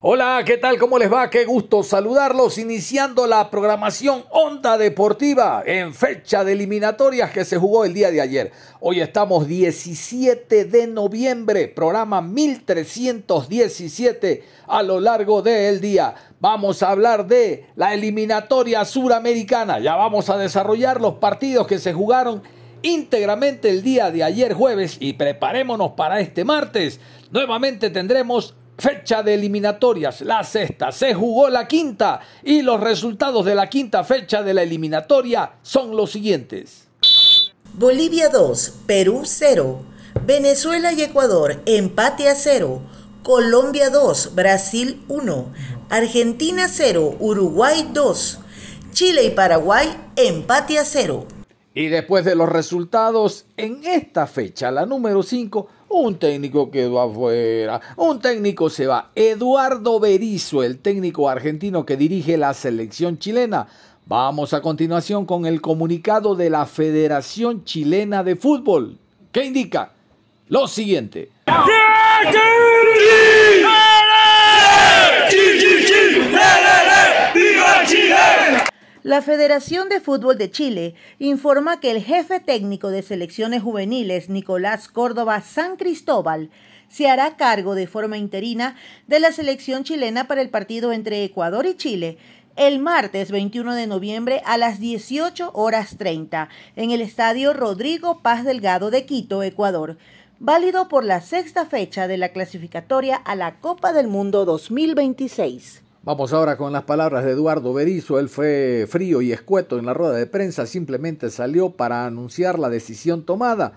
Hola, ¿qué tal? ¿Cómo les va? Qué gusto saludarlos iniciando la programación Onda Deportiva en fecha de eliminatorias que se jugó el día de ayer. Hoy estamos 17 de noviembre, programa 1317 a lo largo del día. Vamos a hablar de la eliminatoria suramericana. Ya vamos a desarrollar los partidos que se jugaron íntegramente el día de ayer jueves y preparémonos para este martes. Nuevamente tendremos fecha de eliminatorias, la sexta, se jugó la quinta y los resultados de la quinta fecha de la eliminatoria son los siguientes. Bolivia 2, Perú 0, Venezuela y Ecuador empate a 0, Colombia 2, Brasil 1, Argentina 0, Uruguay 2, Chile y Paraguay empate a 0. Y después de los resultados, en esta fecha, la número 5, un técnico quedó afuera, un técnico se va. Eduardo Berizo, el técnico argentino que dirige la selección chilena. Vamos a continuación con el comunicado de la Federación Chilena de Fútbol, que indica lo siguiente. La Federación de Fútbol de Chile informa que el jefe técnico de selecciones juveniles, Nicolás Córdoba San Cristóbal, se hará cargo de forma interina de la selección chilena para el partido entre Ecuador y Chile el martes 21 de noviembre a las 18 horas 30 en el estadio Rodrigo Paz Delgado de Quito, Ecuador, válido por la sexta fecha de la clasificatoria a la Copa del Mundo 2026. Vamos ahora con las palabras de Eduardo Berizo. Él fue frío y escueto en la rueda de prensa, simplemente salió para anunciar la decisión tomada.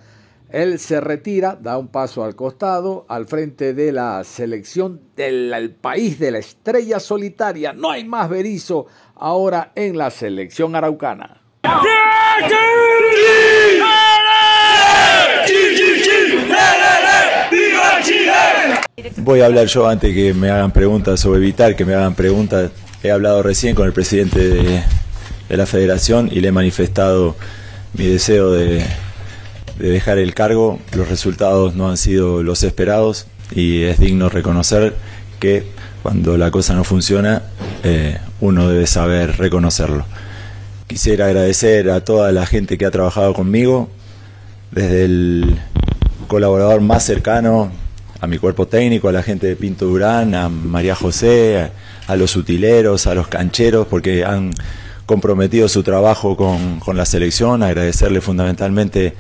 Él se retira, da un paso al costado, al frente de la selección del país de la estrella solitaria. No hay más Berizo ahora en la selección araucana. Voy a hablar yo antes que me hagan preguntas sobre evitar que me hagan preguntas. He hablado recién con el presidente de, la federación y le he manifestado mi deseo de, dejar el cargo. Los resultados no han sido los esperados y es digno reconocer que cuando la cosa no funciona eh, uno debe saber reconocerlo. Quisiera agradecer a toda la gente que ha trabajado conmigo, desde el colaborador más cercano, a mi cuerpo técnico, a la gente de Pinto Durán, a María José, a, los utileros, a los cancheros, porque han comprometido su trabajo con, con la selección, agradecerle fundamentalmente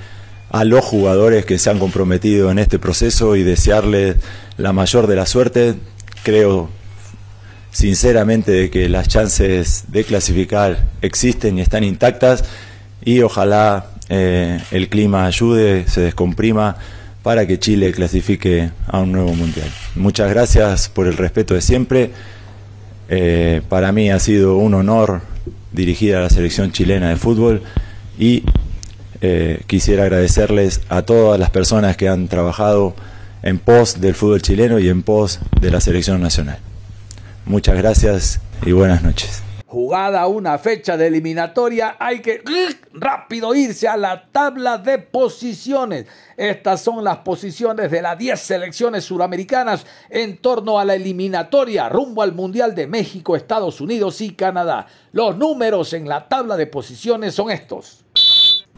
a los jugadores que se han comprometido en este proceso y desearles la mayor de la suerte. Creo sinceramente de que las chances de clasificar existen y están intactas y ojalá eh, el clima ayude, se descomprima para que Chile clasifique a un nuevo mundial. Muchas gracias por el respeto de siempre. Eh, para mí ha sido un honor dirigir a la selección chilena de fútbol y eh, quisiera agradecerles a todas las personas que han trabajado en pos del fútbol chileno y en pos de la selección nacional. Muchas gracias y buenas noches jugada una fecha de eliminatoria, hay que rápido irse a la tabla de posiciones. Estas son las posiciones de las 10 selecciones suramericanas en torno a la eliminatoria rumbo al Mundial de México, Estados Unidos y Canadá. Los números en la tabla de posiciones son estos.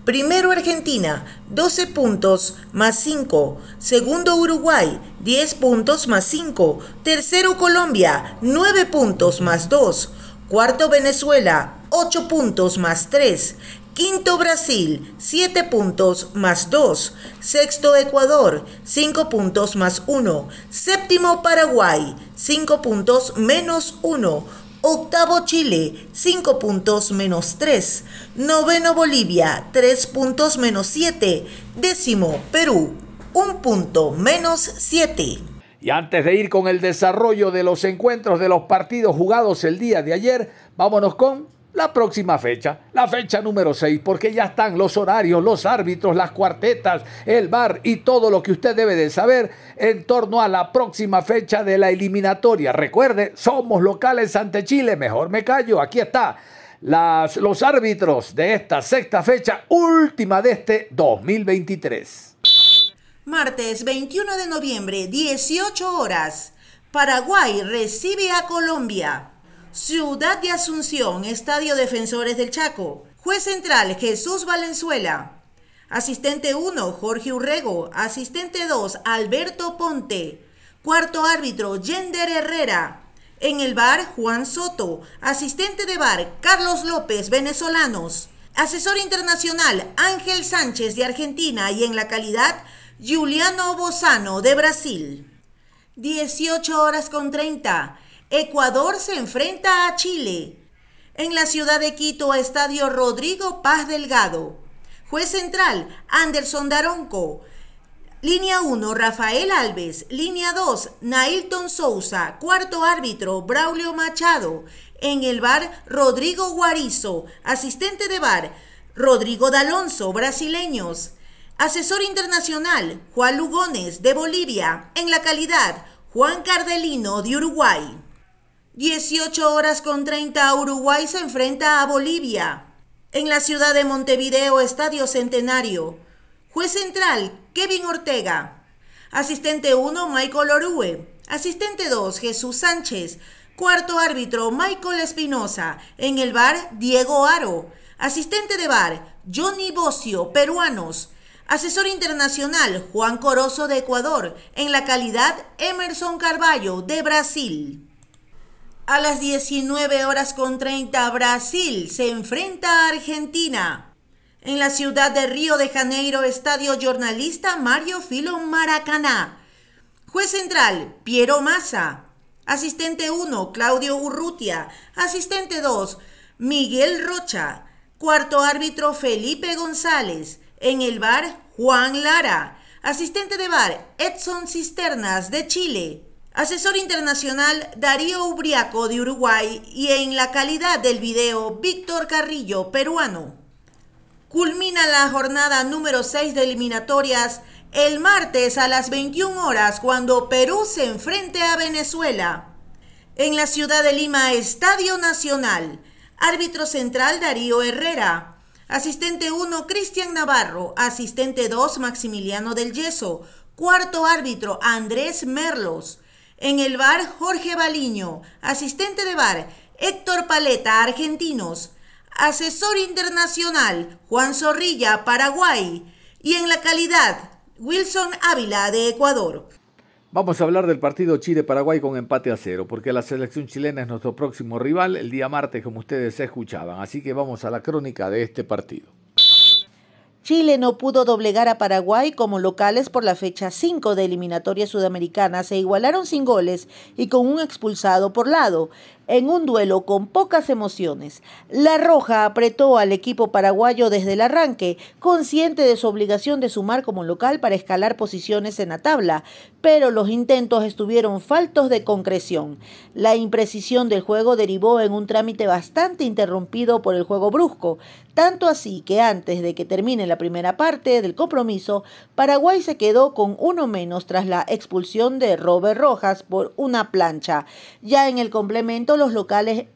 Primero Argentina, 12 puntos más 5. Segundo Uruguay, 10 puntos más 5. Tercero Colombia, 9 puntos más 2. Cuarto Venezuela, 8 puntos más 3. Quinto Brasil, 7 puntos más 2. Sexto Ecuador, 5 puntos más 1. Séptimo Paraguay, 5 puntos menos 1. Octavo Chile, 5 puntos menos 3. Noveno Bolivia, 3 puntos menos 7. Décimo Perú, 1 punto menos 7. Y antes de ir con el desarrollo de los encuentros de los partidos jugados el día de ayer, vámonos con la próxima fecha, la fecha número 6, porque ya están los horarios, los árbitros, las cuartetas, el bar y todo lo que usted debe de saber en torno a la próxima fecha de la eliminatoria. Recuerde, somos locales ante Chile, mejor me callo, aquí está. Los árbitros de esta sexta fecha, última de este 2023. Martes 21 de noviembre, 18 horas. Paraguay recibe a Colombia. Ciudad de Asunción, Estadio Defensores del Chaco. Juez central, Jesús Valenzuela. Asistente 1, Jorge Urrego. Asistente 2, Alberto Ponte. Cuarto árbitro, Yender Herrera. En el bar, Juan Soto. Asistente de bar, Carlos López, venezolanos. Asesor internacional, Ángel Sánchez de Argentina. Y en la calidad, Juliano Bozano de Brasil. 18 horas con 30. Ecuador se enfrenta a Chile. En la ciudad de Quito, Estadio Rodrigo Paz Delgado. Juez central, Anderson Daronco. Línea 1, Rafael Alves. Línea 2, Nailton Souza. Cuarto árbitro, Braulio Machado. En el bar, Rodrigo Guarizo. Asistente de bar, Rodrigo D'Alonso, brasileños. Asesor internacional, Juan Lugones, de Bolivia. En la calidad, Juan Cardelino, de Uruguay. 18 horas con 30 Uruguay se enfrenta a Bolivia. En la ciudad de Montevideo, Estadio Centenario. Juez central, Kevin Ortega. Asistente 1, Michael Orue. Asistente 2, Jesús Sánchez. Cuarto árbitro, Michael Espinosa. En el bar, Diego Aro. Asistente de bar, Johnny Bocio, peruanos. Asesor internacional, Juan Corozo de Ecuador. En la calidad, Emerson Carballo, de Brasil. A las 19 horas con 30, Brasil se enfrenta a Argentina. En la ciudad de Río de Janeiro, estadio jornalista Mario Filo Maracaná. Juez central, Piero Massa. Asistente 1, Claudio Urrutia. Asistente 2, Miguel Rocha. Cuarto árbitro, Felipe González. En el bar, Juan Lara. Asistente de bar, Edson Cisternas, de Chile. Asesor internacional Darío Ubriaco de Uruguay y en la calidad del video Víctor Carrillo, peruano. Culmina la jornada número 6 de eliminatorias el martes a las 21 horas cuando Perú se enfrente a Venezuela. En la ciudad de Lima, Estadio Nacional. Árbitro central Darío Herrera. Asistente 1 Cristian Navarro. Asistente 2 Maximiliano del Yeso. Cuarto árbitro Andrés Merlos. En el bar, Jorge Baliño. Asistente de bar, Héctor Paleta, argentinos. Asesor internacional, Juan Zorrilla, Paraguay. Y en la calidad, Wilson Ávila, de Ecuador. Vamos a hablar del partido Chile-Paraguay con empate a cero, porque la selección chilena es nuestro próximo rival el día martes, como ustedes escuchaban. Así que vamos a la crónica de este partido. Chile no pudo doblegar a Paraguay como locales por la fecha 5 de eliminatoria sudamericana. Se igualaron sin goles y con un expulsado por lado en un duelo con pocas emociones. La Roja apretó al equipo paraguayo desde el arranque, consciente de su obligación de sumar como local para escalar posiciones en la tabla, pero los intentos estuvieron faltos de concreción. La imprecisión del juego derivó en un trámite bastante interrumpido por el juego brusco, tanto así que antes de que termine la primera parte del compromiso, Paraguay se quedó con uno menos tras la expulsión de Robert Rojas por una plancha. Ya en el complemento los locales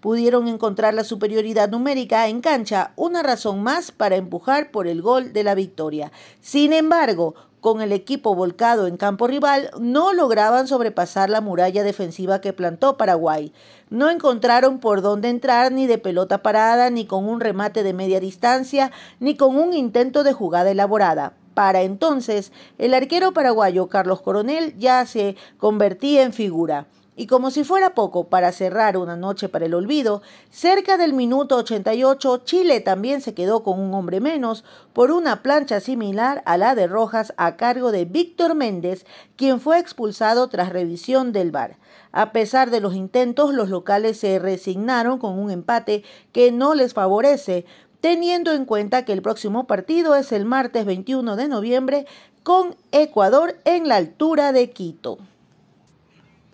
pudieron encontrar la superioridad numérica en cancha, una razón más para empujar por el gol de la victoria. Sin embargo, con el equipo volcado en campo rival, no lograban sobrepasar la muralla defensiva que plantó Paraguay. No encontraron por dónde entrar ni de pelota parada, ni con un remate de media distancia, ni con un intento de jugada elaborada. Para entonces, el arquero paraguayo Carlos Coronel ya se convertía en figura. Y como si fuera poco para cerrar una noche para el olvido, cerca del minuto 88 Chile también se quedó con un hombre menos por una plancha similar a la de Rojas a cargo de Víctor Méndez, quien fue expulsado tras revisión del VAR. A pesar de los intentos, los locales se resignaron con un empate que no les favorece, teniendo en cuenta que el próximo partido es el martes 21 de noviembre con Ecuador en la altura de Quito.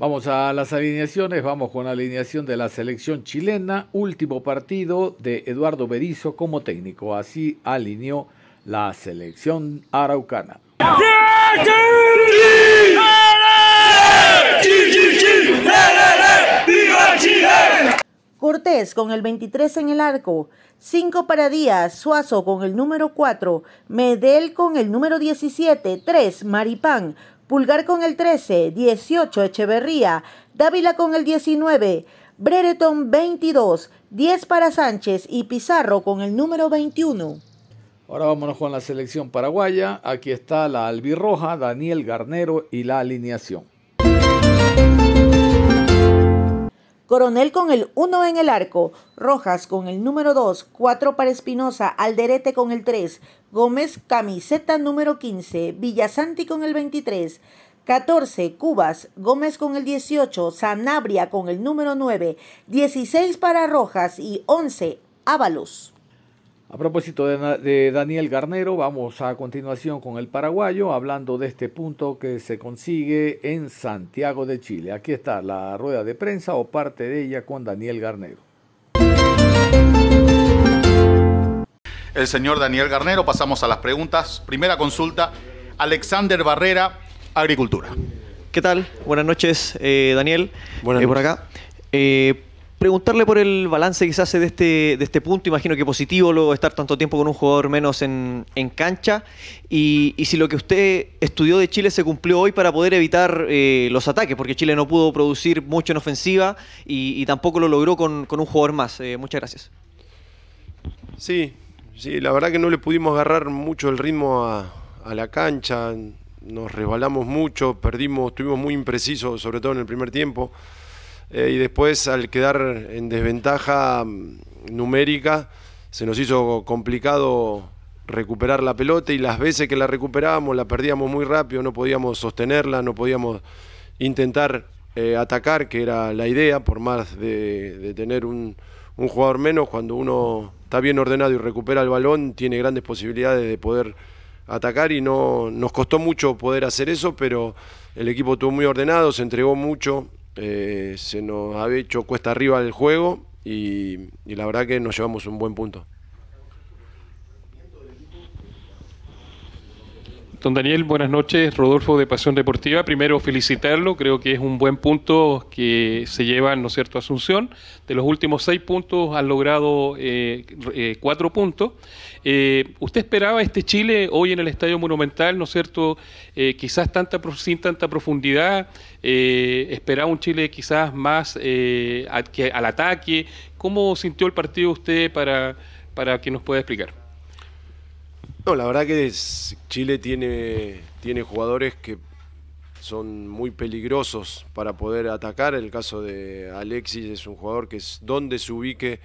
Vamos a las alineaciones, vamos con la alineación de la selección chilena, último partido de Eduardo Berizo como técnico, así alineó la selección araucana. Cortés con el 23 en el arco, 5 para Díaz, Suazo con el número 4, Medel con el número 17, 3 Maripán, Pulgar con el 13, 18 Echeverría, Dávila con el 19, Brereton 22, 10 para Sánchez y Pizarro con el número 21. Ahora vámonos con la selección paraguaya. Aquí está la albirroja, Daniel Garnero y la alineación. Coronel con el 1 en el arco, Rojas con el número 2, 4 para Espinosa, Alderete con el 3, Gómez camiseta número 15, Villasanti con el 23, 14 Cubas, Gómez con el 18, Sanabria con el número 9, 16 para Rojas y 11 Ábalos. A propósito de, Daniel Garnero, vamos a continuación con el paraguayo, hablando de este punto que se consigue en Santiago de Chile. Aquí está la rueda de prensa o parte de ella con Daniel Garnero. El señor Daniel Garnero, pasamos a las preguntas. Primera consulta, Alexander Barrera, Agricultura. ¿Qué tal? Buenas noches, eh, Daniel. Buenas eh, por acá. Eh, preguntarle por el balance que se hace de este, de este punto. Imagino que positivo luego estar tanto tiempo con un jugador menos en, cancha. Y, si lo que usted estudió de Chile se cumplió hoy para poder evitar eh, los ataques, porque Chile no pudo producir mucho en ofensiva y, tampoco lo logró con, un jugador más. Eh, muchas gracias. Sí, sí, la verdad que no le pudimos agarrar mucho el ritmo a, a la cancha. Nos resbalamos mucho, perdimos, estuvimos muy imprecisos, sobre todo en el primer tiempo. Eh, y después al quedar en desventaja mm, numérica se nos hizo complicado recuperar la pelota y las veces que la recuperábamos la perdíamos muy rápido, no podíamos sostenerla, no podíamos intentar eh, atacar, que era la idea, por más de, tener un, un, jugador menos, cuando uno está bien ordenado y recupera el balón, tiene grandes posibilidades de poder atacar y no nos costó mucho poder hacer eso, pero el equipo estuvo muy ordenado, se entregó mucho, eh, se nos había hecho cuesta arriba el juego y, la verdad que nos llevamos un buen punto. Don Daniel, buenas noches. Rodolfo de Pasión Deportiva. Primero felicitarlo, creo que es un buen punto que se lleva, ¿no es cierto?, Asunción. De los últimos seis puntos han logrado eh, eh, cuatro puntos. Eh, ¿Usted esperaba este Chile hoy en el Estadio Monumental, ¿no es cierto?, quizás tanta, sin tanta profundidad, esperaba un Chile quizás más al ataque. ¿Cómo sintió el partido usted para, para que nos pueda explicar? No, la verdad que Chile tiene, tiene jugadores que son muy peligrosos para poder atacar. El caso de Alexis es un jugador que es donde se ubique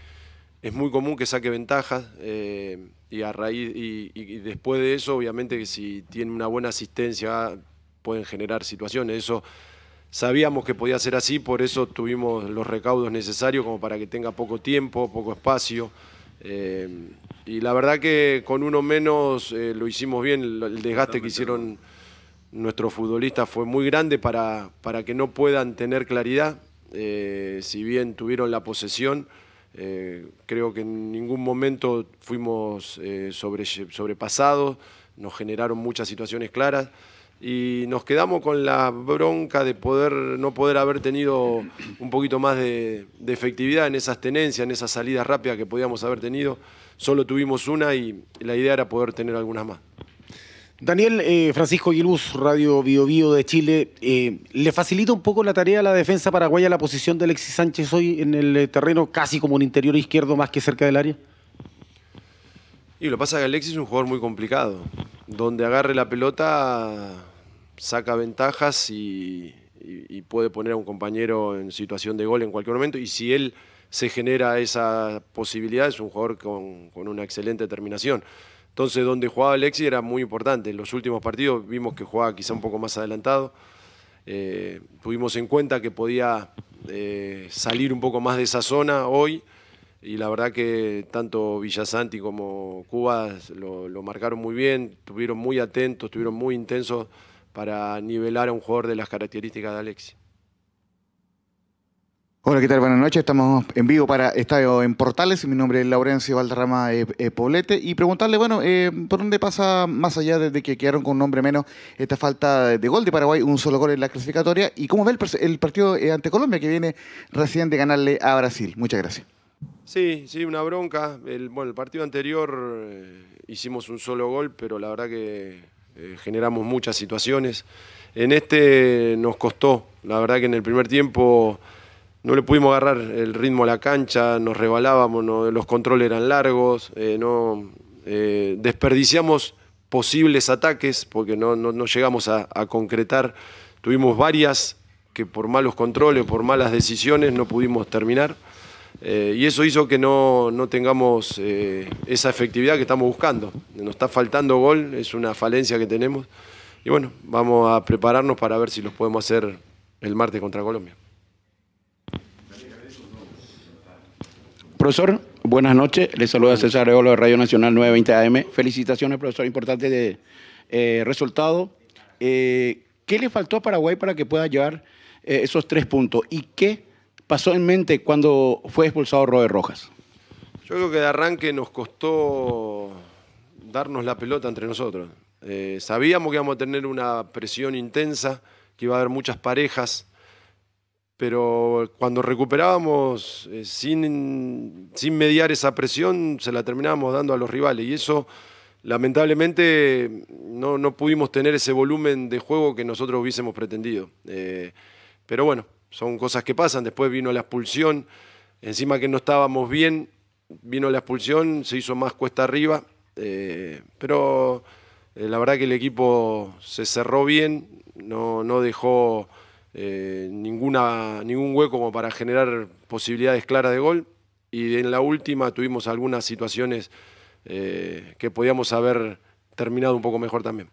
es muy común que saque ventajas eh, y a raíz y, después de eso, obviamente que si tiene una buena asistencia pueden generar situaciones. Eso sabíamos que podía ser así, por eso tuvimos los recaudos necesarios como para que tenga poco tiempo, poco espacio. Eh, y la verdad que con uno menos eh, lo hicimos bien, el desgaste que hicieron nuestros futbolistas fue muy grande para, para que no puedan tener claridad, eh, si bien tuvieron la posesión, creo que en ningún momento fuimos sobre, sobrepasados, nos generaron muchas situaciones claras. Y nos quedamos con la bronca de poder no poder haber tenido un poquito más de, efectividad en esas tenencias, en esas salidas rápidas que podíamos haber tenido. Solo tuvimos una y la idea era poder tener algunas más. Daniel eh, Francisco Guiluz, Radio Bio, Bio de Chile, eh, ¿le facilita un poco la tarea a la defensa paraguaya la posición de Alexis Sánchez hoy en el eh, terreno, casi como un interior izquierdo más que cerca del área? Y lo que pasa es que Alexis es un jugador muy complicado. Donde agarre la pelota, saca ventajas y, y, puede poner a un compañero en situación de gol en cualquier momento. Y si él se genera esa posibilidad, es un jugador con, con una excelente terminación. Entonces, donde jugaba Alexis era muy importante. En los últimos partidos vimos que jugaba quizá un poco más adelantado. Eh, tuvimos en cuenta que podía eh, salir un poco más de esa zona hoy y la verdad que tanto Villasanti como Cuba lo, lo, marcaron muy bien, estuvieron muy atentos, estuvieron muy intensos para nivelar a un jugador de las características de Alexis. Hola, ¿qué tal? Buenas noches. Estamos en vivo para Estadio en Portales. Mi nombre es Laurencio Valderrama eh, eh, Poblete. Y preguntarle, bueno, eh, ¿por dónde pasa, más allá de que quedaron con un nombre menos, esta falta de gol de Paraguay, un solo gol en la clasificatoria? ¿Y cómo ve el, partido ante Colombia que viene recién de ganarle a Brasil? Muchas gracias. Sí, sí, una bronca. El, bueno, el partido anterior hicimos un solo gol, pero la verdad que generamos muchas situaciones. En este nos costó. La verdad que en el primer tiempo no le pudimos agarrar el ritmo a la cancha, nos rebalábamos, los controles eran largos, eh, no, eh, desperdiciamos posibles ataques porque no, llegamos a, concretar. Tuvimos varias que por malos controles, por malas decisiones no pudimos terminar. Eh, y eso hizo que no, no tengamos esa efectividad que estamos buscando. Nos está faltando gol, es una falencia que tenemos. Y bueno, vamos a prepararnos para ver si los podemos hacer el martes contra Colombia. Profesor, buenas noches. Le saluda César Reolo de Radio Nacional 920 AM. Felicitaciones, profesor. Importante de, eh, resultado. Eh, ¿Qué le faltó a Paraguay para que pueda llevar eh, esos tres puntos? ¿Y qué pasó en mente cuando fue expulsado Robert Rojas? Yo creo que de arranque nos costó darnos la pelota entre nosotros. sabíamos que íbamos a tener una presión intensa, que iba a haber muchas parejas pero cuando recuperábamos eh, sin, sin mediar esa presión, se la terminábamos dando a los rivales. Y eso, lamentablemente, no, no pudimos tener ese volumen de juego que nosotros hubiésemos pretendido. Eh, pero bueno, son cosas que pasan. Después vino la expulsión, encima que no estábamos bien, vino la expulsión, se hizo más cuesta arriba. Eh, pero la verdad que el equipo se cerró bien, no, no dejó eh, ninguna, ningún hueco como para generar posibilidades claras de gol. Y en la última tuvimos algunas situaciones eh, que podíamos haber terminado un poco mejor también.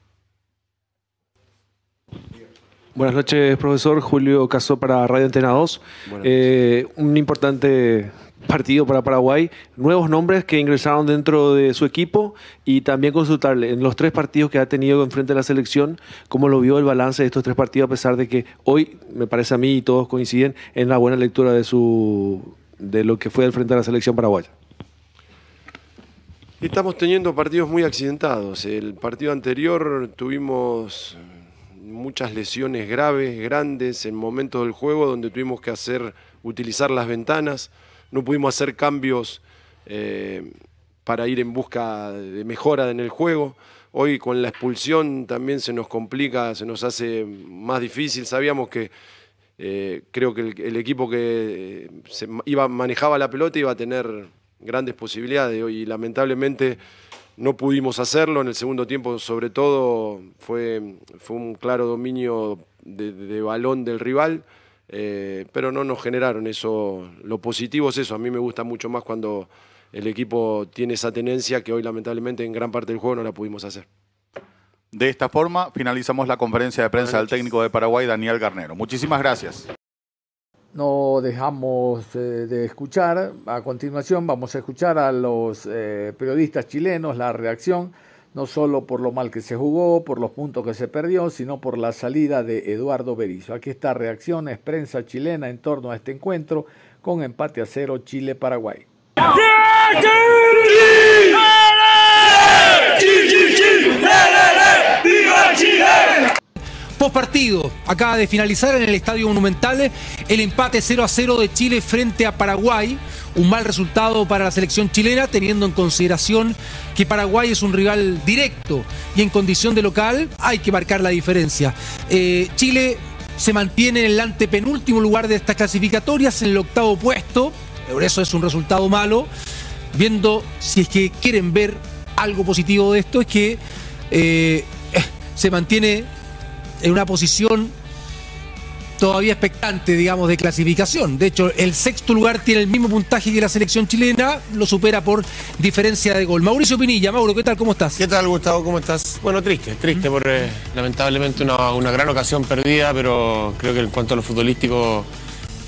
Buenas noches, profesor. Julio Casó para Radio Antena 2. Eh, un importante partido para Paraguay, nuevos nombres que ingresaron dentro de su equipo y también consultarle en los tres partidos que ha tenido enfrente de la selección, cómo lo vio el balance de estos tres partidos, a pesar de que hoy, me parece a mí, y todos coinciden en la buena lectura de, su, de lo que fue al frente de la selección paraguaya. Estamos teniendo partidos muy accidentados. El partido anterior tuvimos muchas lesiones graves, grandes, en momentos del juego donde tuvimos que hacer, utilizar las ventanas no pudimos hacer cambios eh, para ir en busca de mejora en el juego. Hoy con la expulsión también se nos complica, se nos hace más difícil. Sabíamos que eh, creo que el, equipo que eh, iba, manejaba la pelota iba a tener grandes posibilidades. Hoy lamentablemente no pudimos hacerlo. En el segundo tiempo, sobre todo, fue, fue un claro dominio de balón del rival. Eh, pero no nos generaron eso. Lo positivo es eso, a mí me gusta mucho más cuando el equipo tiene esa tenencia que hoy lamentablemente en gran parte del juego no la pudimos hacer. De esta forma finalizamos la conferencia de prensa del técnico de Paraguay, Daniel Garnero. Muchísimas gracias. No dejamos eh, de escuchar. A continuación vamos a escuchar a los eh, periodistas chilenos la reacción no solo por lo mal que se jugó, por los puntos que se perdió, sino por la salida de Eduardo Berizzo. Aquí está reacciones prensa chilena en torno a este encuentro con empate a cero Chile-Paraguay. Post partido, acaba de finalizar en el Estadio Monumental el empate 0 a 0 de Chile frente a Paraguay un mal resultado para la selección chilena, teniendo en consideración que Paraguay es un rival directo y en condición de local hay que marcar la diferencia. Eh, Chile se mantiene en el antepenúltimo lugar de estas clasificatorias, en el octavo puesto, por eso es un resultado malo. Viendo si es que quieren ver algo positivo de esto, es que eh, se mantiene en una posición todavía expectante, digamos, de clasificación. De hecho, el sexto lugar tiene el mismo puntaje que la selección chilena, lo supera por diferencia de gol. Mauricio Pinilla, Mauro, ¿qué tal? ¿Cómo estás? ¿Qué tal, Gustavo? ¿Cómo estás? Bueno, triste, triste por eh, lamentablemente una, una gran ocasión perdida, pero creo que en cuanto a lo futbolístico,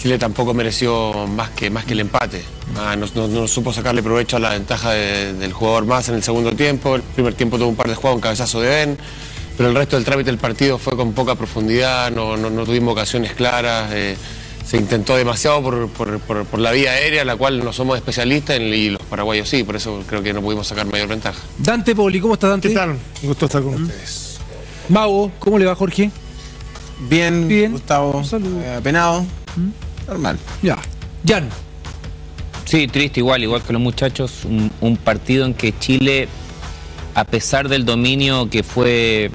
Chile tampoco mereció más que, más que el empate. Ah, no, no- no supo sacarle provecho a la ventaja de- del jugador más en el segundo tiempo. El primer tiempo tuvo un par de jugadas, un cabezazo de Ben, pero el resto del trámite del partido fue con poca profundidad, no, no- no tuvimos ocasiones claras. eh, se intentó demasiado por, por- por- por la vía aérea, la cual no somos especialistas en- y los paraguayos sí, por eso creo que no pudimos sacar mayor ventaja. Dante Poli, ¿cómo estás, Dante? ¿Qué tal? Un gusto estar con ustedes. Mago, ¿cómo le va, Jorge? Bien, Gustavo. Eh, penado. Normal. Ya. Jan. Sí, triste igual, igual que los muchachos. Un, un partido en que Chile, a pesar del dominio que fue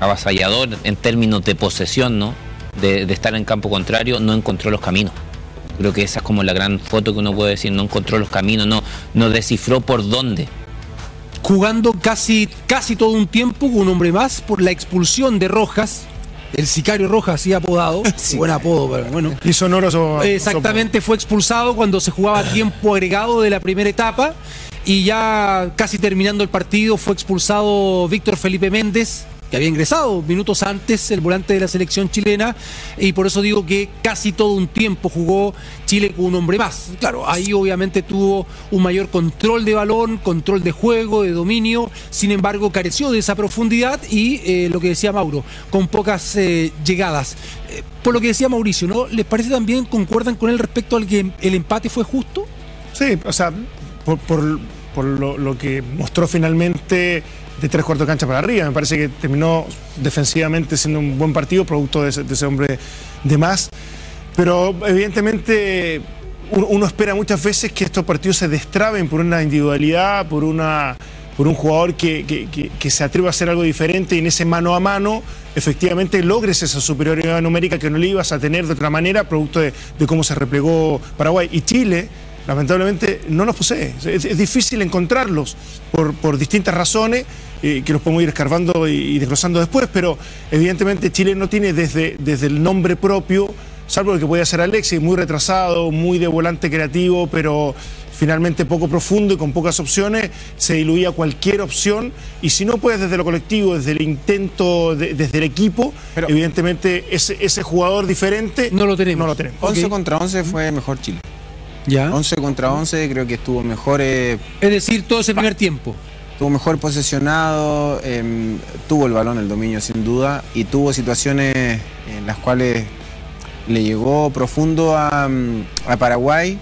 avasallador en términos de posesión, ¿no? De, de estar en campo contrario, no encontró los caminos. Creo que esa es como la gran foto que uno puede decir, no encontró los caminos, no, no descifró por dónde. Jugando casi, casi todo un tiempo con un hombre más por la expulsión de Rojas. El sicario Rojas, así apodado. Buen apodo, pero bueno. Y sonoroso. Exactamente, fue expulsado cuando se jugaba tiempo agregado de la primera etapa y ya casi terminando el partido fue expulsado Víctor Felipe Méndez, que había ingresado minutos antes el volante de la selección chilena y por eso digo que casi todo un tiempo jugó Chile con un hombre más. Claro, ahí obviamente tuvo un mayor control de balón, control de juego, de dominio, sin embargo careció de esa profundidad y eh, lo que decía Mauro, con pocas eh, llegadas. Eh, por lo que decía Mauricio, ¿no? ¿Les parece también, concuerdan con él respecto al que el empate fue justo? Sí, o sea, por, por- por lo, lo que mostró finalmente de tres cuartos de cancha para arriba. Me parece que terminó defensivamente siendo un buen partido, producto de ese, de ese hombre de más. Pero evidentemente uno, espera muchas veces que estos partidos se destraben por una individualidad, por una por un jugador que, que- que- que se atreva a hacer algo diferente y en ese mano a mano efectivamente logres esa superioridad numérica que no le ibas a tener de otra manera producto de, de cómo se replegó Paraguay. Y Chile, lamentablemente, no los posee. Es, es difícil encontrarlos por, por distintas razones eh, que los podemos ir escarbando y, y desglosando después, pero evidentemente Chile no tiene desde, desde el nombre propio, salvo el que puede ser Alexis, muy retrasado, muy de volante creativo, pero finalmente poco profundo y con pocas opciones, se diluía cualquier opción y si no puedes desde lo colectivo, desde el intento, de- desde el equipo, evidentemente ese, ese jugador diferente no lo tenemos. No lo tenemos. 11 contra 11 fue mejor Chile. Ya. 11 contra 11 creo que estuvo mejor. eh, Es decir, todo ese primer tiempo. Estuvo mejor posesionado, em, tuvo el balón, el dominio sin duda, y tuvo situaciones en las cuales le llegó profundo a, mm, a Paraguay.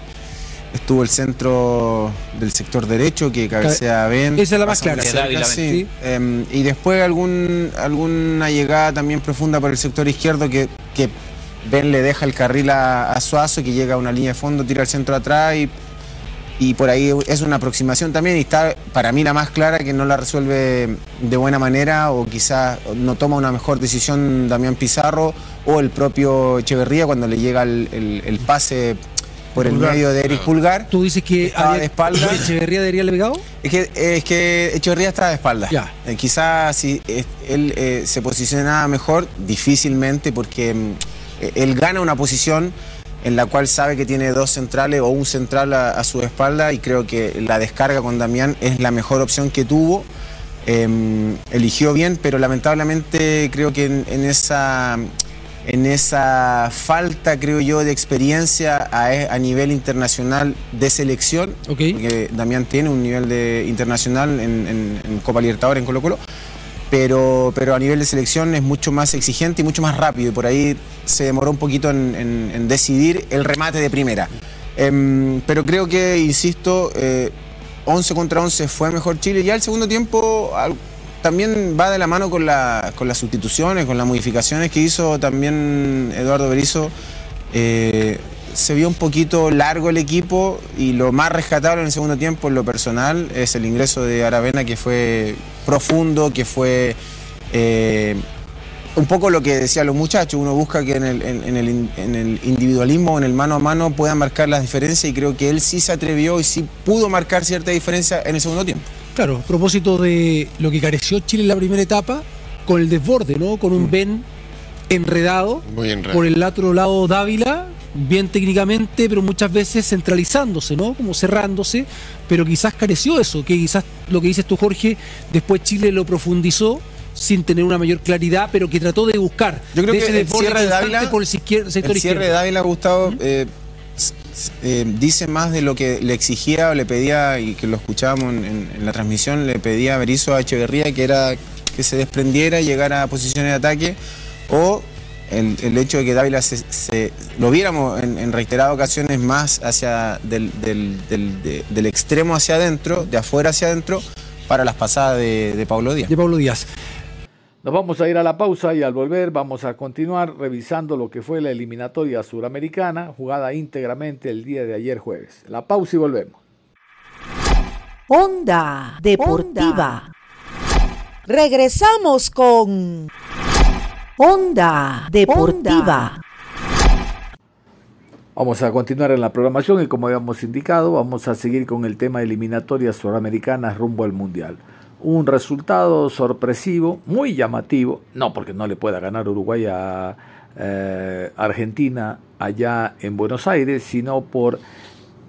Estuvo el centro del sector derecho que cabecea Ben. Esa es la más clara. cerca, Dávila, sí. sí. Em, y después algún, alguna llegada también profunda por el sector izquierdo que, que Ben le deja el carril a, a Suazo, que llega a una línea de fondo, tira el centro atrás y y por ahí es una aproximación también y está para mí la más clara que no la resuelve de buena manera o quizás no toma una mejor decisión Damián Pizarro o el propio Echeverría cuando le llega el, el- el pase por el Pulgar. medio de Eric Pulgar. ¿Tú dices que estaba había- de espalda? Echeverría debería haberle pegado? Es que, es que Echeverría estaba de espalda. Eh, quizás si eh, él eh, se posicionaba mejor, difícilmente, porque mm, él gana una posición en la cual sabe que tiene dos centrales o un central a, a su espalda y creo que la descarga con Damián es la mejor opción que tuvo. Eh, eligió bien, pero lamentablemente creo que en, en esa en esa falta, creo yo, de experiencia a, a nivel internacional de selección, porque Damián tiene un nivel de internacional en, en- en Copa Libertadores, en Colo Colo, pero, pero a nivel de selección es mucho más exigente y mucho más rápido, y por ahí se demoró un poquito en, decidir el remate de primera. Em, pero creo que, insisto, eh, 11 contra 11 fue mejor Chile. Ya el segundo tiempo también va de la mano con, la- con las sustituciones, con las modificaciones que hizo también Eduardo Berizzo. Eh, se vio un poquito largo el equipo y lo más rescatable en el segundo tiempo en lo personal es el ingreso de Aravena que fue profundo, que fue eh, un poco lo que decían los muchachos, uno busca que en el, en, el, en el, individualismo, en el mano a mano puedan marcar las diferencias y creo que él sí se atrevió y sí pudo marcar cierta diferencia en el segundo tiempo. Claro, a propósito de lo que careció Chile en la primera etapa, con el desborde, ¿no? Con un mm. Ben enredado, por el otro lado Dávila, bien técnicamente, pero muchas veces centralizándose, ¿no? Como cerrándose, pero quizás careció eso, que quizás lo que dices tú, Jorge, después Chile lo profundizó sin tener una mayor claridad, pero que trató de buscar. Yo creo que el cierre de Dávila, por el, sector el cierre de Dávila, Gustavo, eh, eh, dice más de lo que le exigía o le pedía, y que lo escuchábamos en, la transmisión, le pedía a Berizzo a Echeverría, que era que se desprendiera y llegara a posiciones de ataque, o el, hecho de que Dávila se, lo viéramos en, reiteradas ocasiones más hacia del, del, extremo hacia adentro, de afuera hacia adentro, para las pasadas de, de Pablo Díaz. De Pablo Díaz. Nos vamos a ir a la pausa y al volver vamos a continuar revisando lo que fue la eliminatoria suramericana jugada íntegramente el día de ayer jueves. La pausa y volvemos. Onda Deportiva. Regresamos con Onda Deportiva. Vamos a continuar en la programación y como habíamos indicado, vamos a seguir con el tema eliminatoria suramericana rumbo al Mundial un resultado sorpresivo, muy llamativo, no porque no le pueda ganar Uruguay a eh, Argentina allá en Buenos Aires, sino por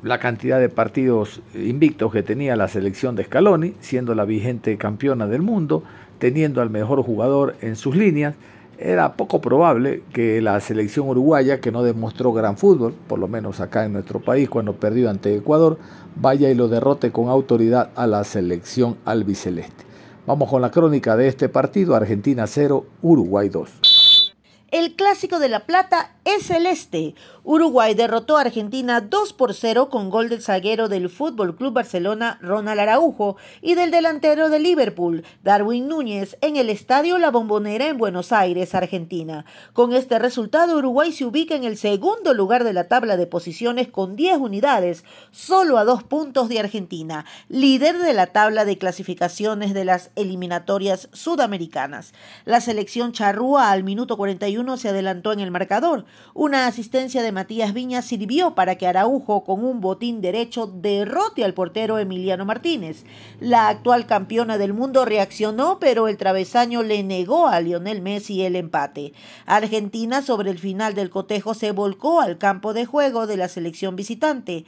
la cantidad de partidos invictos que tenía la selección de Scaloni, siendo la vigente campeona del mundo, teniendo al mejor jugador en sus líneas, era poco probable que la selección uruguaya, que no demostró gran fútbol, por lo menos acá en nuestro país cuando perdió ante Ecuador, vaya y lo derrote con autoridad a la selección albiceleste. Vamos con la crónica de este partido, Argentina 0, Uruguay 2. El clásico de La Plata es celeste. Uruguay derrotó a Argentina 2 por 0 con gol del zaguero del Fútbol Club Barcelona, Ronald Araujo, y del delantero de Liverpool, Darwin Núñez, en el Estadio La Bombonera en Buenos Aires, Argentina. Con este resultado, Uruguay se ubica en el segundo lugar de la tabla de posiciones con 10 unidades, solo a dos puntos de Argentina, líder de la tabla de clasificaciones de las eliminatorias sudamericanas. La selección charrúa al minuto 41 se adelantó en el marcador. Una asistencia de Matías Viña sirvió para que Araujo, con un botín derecho, derrote al portero Emiliano Martínez. La actual campeona del mundo reaccionó, pero el travesaño le negó a Lionel Messi el empate. Argentina, sobre el final del cotejo, se volcó al campo de juego de la selección visitante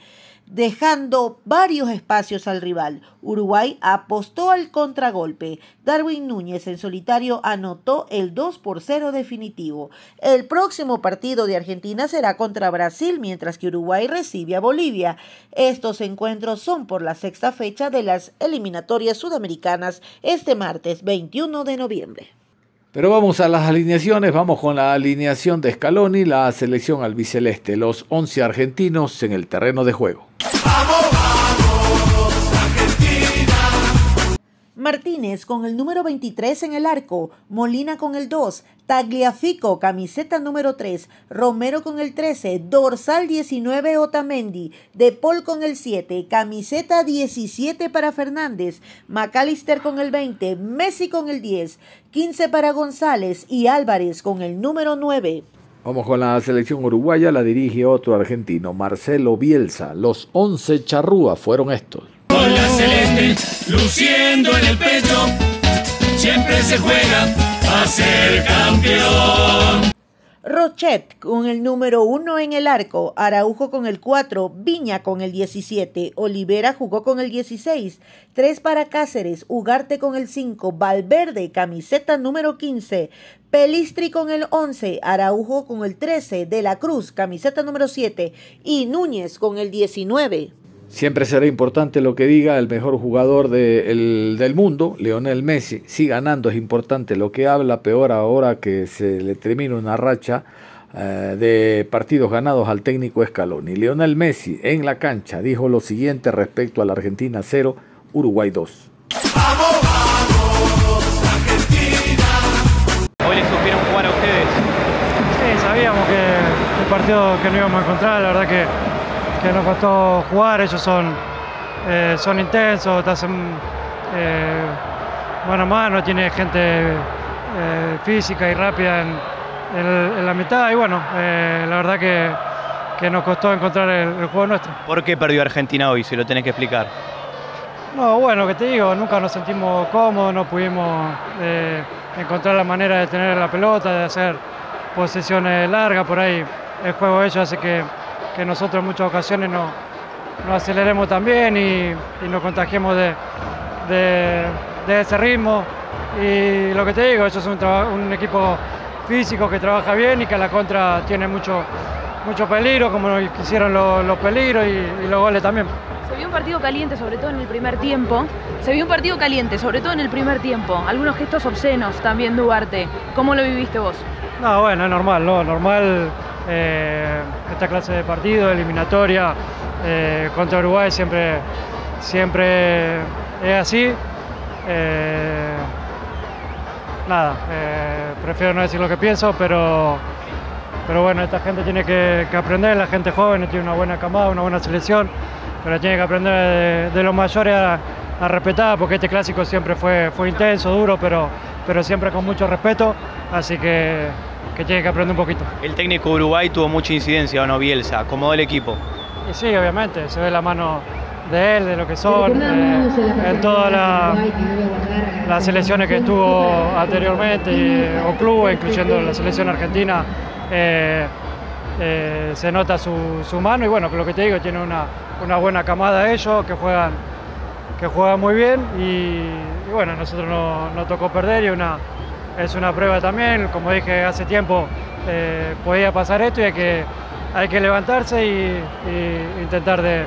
dejando varios espacios al rival. Uruguay apostó al contragolpe. Darwin Núñez en solitario anotó el 2 por 0 definitivo. El próximo partido de Argentina será contra Brasil, mientras que Uruguay recibe a Bolivia. Estos encuentros son por la sexta fecha de las eliminatorias sudamericanas este martes 21 de noviembre. Pero vamos a las alineaciones, vamos con la alineación de Scaloni, la selección albiceleste, los 11 argentinos en el terreno de juego. Martínez con el número 23 en el arco, Molina con el 2, Tagliafico, camiseta número 3, Romero con el 13, dorsal 19 Otamendi, De Paul con el 7, camiseta 17 para Fernández, McAllister con el 20, Messi con el 10, 15 para González y Álvarez con el número 9. Vamos con la selección uruguaya, la dirige otro argentino, Marcelo Bielsa. Los 11 charrúas fueron estos. Con la celeste, luciendo en el pecho, siempre se juega a ser campeón. Rochet con el número 1 en el arco, Araujo con el 4, Viña con el 17, Olivera jugó con el 16, 3 para Cáceres, Ugarte con el 5, Valverde, camiseta número 15, Pelistri con el 11, Araujo con el 13, De la Cruz, camiseta número 7 y Núñez con el 19. Siempre será importante lo que diga el mejor jugador del mundo, Leonel Messi. Si ganando es importante lo que habla, peor ahora que se le termina una racha eh, de partidos ganados al técnico Scaloni. Leonel Messi en la cancha dijo lo siguiente respecto a la Argentina 0, Uruguay 2. ¡Vamos, vamos, Argentina! Hoy les supieron jugar a ustedes. Sí, sabíamos que el partido partido que no íbamos a encontrar, la verdad que, que nos costó jugar, ellos son, eh, son intensos, te hacen eh, mano a mano, tiene gente eh, física y rápida en, en- en la mitad y bueno, eh, la verdad que, que nos costó encontrar el, el juego nuestro. ¿Por qué perdió Argentina hoy? Se lo tenés que explicar. No, bueno, que te digo, nunca nos sentimos cómodos, no pudimos encontrar la manera de tener la pelota, de hacer posesiones largas, por ahí el juego de ellos hace que, que nosotros en muchas ocasiones no, nos aceleremos también y, y nos contagiemos de, de- de ese ritmo. Y lo que te digo, ellos son un, equipo físico que trabaja bien y que a la contra tiene mucho, mucho peligro, como quisieron los, los peligros y- y los goles también. Se vio un partido caliente, sobre todo en el primer tiempo. Se vio un partido caliente, sobre todo en el primer tiempo. Algunos gestos obscenos también, Duarte. ¿Cómo lo viviste vos? No, bueno, es normal, ¿no? Normal eh, esta clase de partido, eliminatoria, eh, contra Uruguay siempre, siempre es así. Eh, nada, eh, prefiero no decir lo que pienso, pero, pero bueno, esta gente tiene que, aprender, la gente joven tiene una buena camada, una buena selección, pero tiene que aprender de, de los mayores a, a respetar, porque este clásico siempre fue, fue intenso, duro, pero, pero siempre con mucho respeto, así que, que tiene que aprender un poquito. El técnico Uruguay tuvo mucha incidencia, ¿o no, Bielsa? Acomodó el equipo. Y sí, obviamente, se ve la mano de él, de lo que son, eh, en todas la- las selecciones que estuvo anteriormente, y- o clubes, incluyendo la selección argentina, eh, eh, se nota su, su mano y bueno, que lo que te digo, tiene una, una buena camada ellos, que juegan, que juegan muy bien y, y bueno, a nosotros no, nos tocó perder y una, es una prueba también, como dije hace tiempo, eh, podía pasar esto y hay que, hay que levantarse y, y intentar de,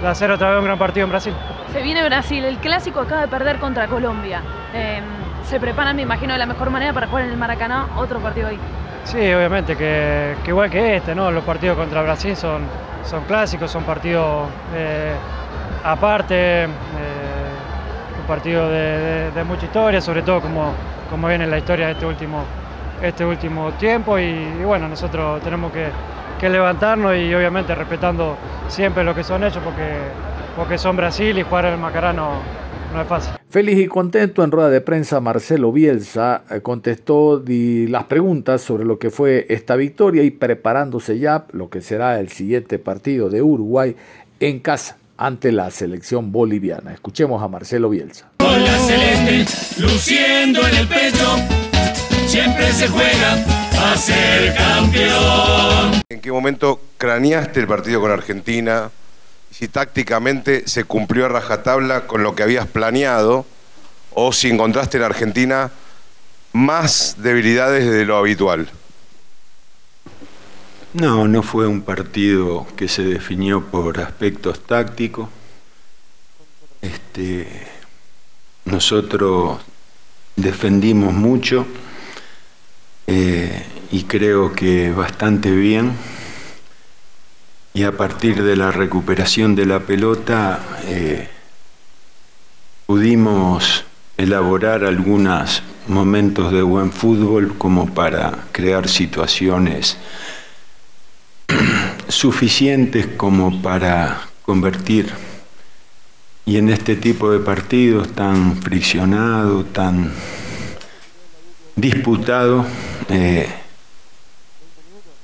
de hacer otra vez un gran partido en Brasil. Se viene Brasil, el clásico acaba de perder contra Colombia. Eh, se preparan, me imagino, de la mejor manera para jugar en el Maracaná otro partido ahí. Sí, obviamente, que, que igual que este, ¿no? Los partidos contra Brasil son, son clásicos, son partidos eh, aparte, un partido de, mucha historia, sobre todo como, como viene la historia de este último, este último tiempo. Y, bueno, nosotros tenemos que, levantarnos y obviamente respetando siempre lo que son ellos, porque, porque son Brasil y jugar en el Macará no, es fácil. Feliz y contento en rueda de prensa, Marcelo Bielsa eh, contestó las preguntas sobre lo que fue esta victoria y preparándose ya lo que será el siguiente partido de Uruguay en casa ante la selección boliviana. Escuchemos a Marcelo Bielsa. Con la celeste luciendo en el pecho, siempre se juega a ser campeón. ¿En qué momento craneaste el partido con Argentina? Si tácticamente se cumplió a rajatabla con lo que habías planeado o si encontraste en Argentina más debilidades de lo habitual. No, no fue un partido que se definió por aspectos tácticos. Este, nosotros defendimos mucho eh, y creo que bastante bien. Y a partir de la recuperación de la pelota eh, pudimos elaborar algunos momentos de buen fútbol como para crear situaciones suficientes como para convertir. Y en este tipo de partidos tan friccionado, tan disputado, eh,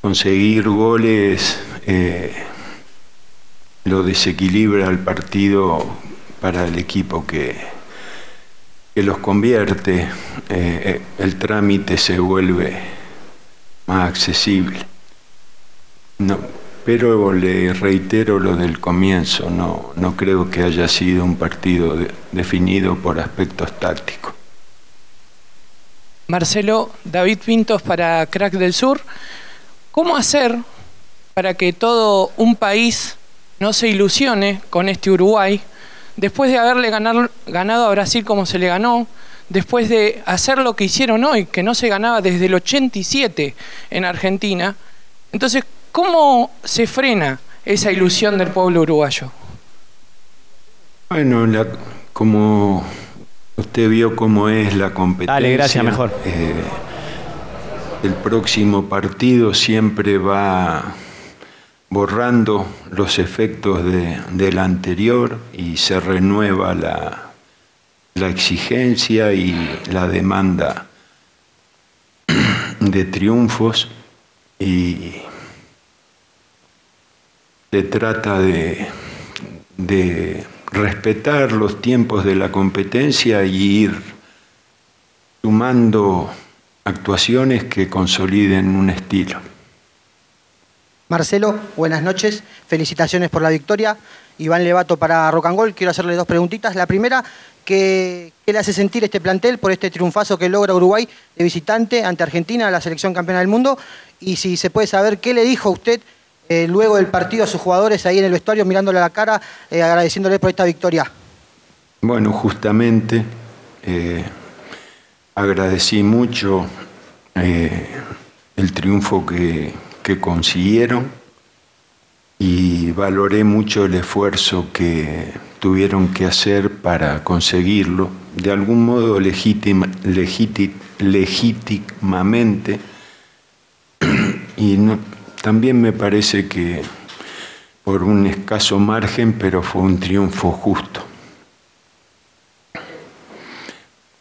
conseguir goles eh, lo desequilibra el partido para el equipo que, que los convierte, eh, el trámite se vuelve más accesible. No, pero le reitero lo del comienzo, no, no creo que haya sido un partido de- definido por aspectos tácticos. Marcelo, David Pintos para Crack del Sur. ¿Cómo hacer para que todo un país no se ilusione con este Uruguay después de haberle ganar- ganado a Brasil como se le ganó, después de hacer lo que hicieron hoy, que no se ganaba desde el 87 en Argentina? Entonces, ¿cómo se frena esa ilusión del pueblo uruguayo? Bueno, la- como usted vio cómo es la competencia. Dale, gracias, mejor. eh, el próximo partido siempre va borrando los efectos de, del anterior y se renueva la, la exigencia y la demanda de triunfos y se trata de, de respetar los tiempos de la competencia y ir sumando actuaciones que consoliden un estilo. Marcelo, buenas noches, felicitaciones por la victoria. Iván Levato para Rocangol, quiero hacerle dos preguntitas. La primera, ¿qué, le hace sentir este plantel por este triunfazo que logra Uruguay de visitante ante Argentina, la selección campeona del mundo? Y si se puede saber, ¿qué le dijo usted eh, luego del partido a sus jugadores ahí en el vestuario, mirándole a la cara, eh, agradeciéndole por esta victoria? Bueno, justamente eh, agradecí mucho el triunfo que, que consiguieron y valoré mucho el esfuerzo que tuvieron que hacer para conseguirlo, de algún modo legítimamente, y también me parece que por un escaso margen, pero fue un triunfo justo.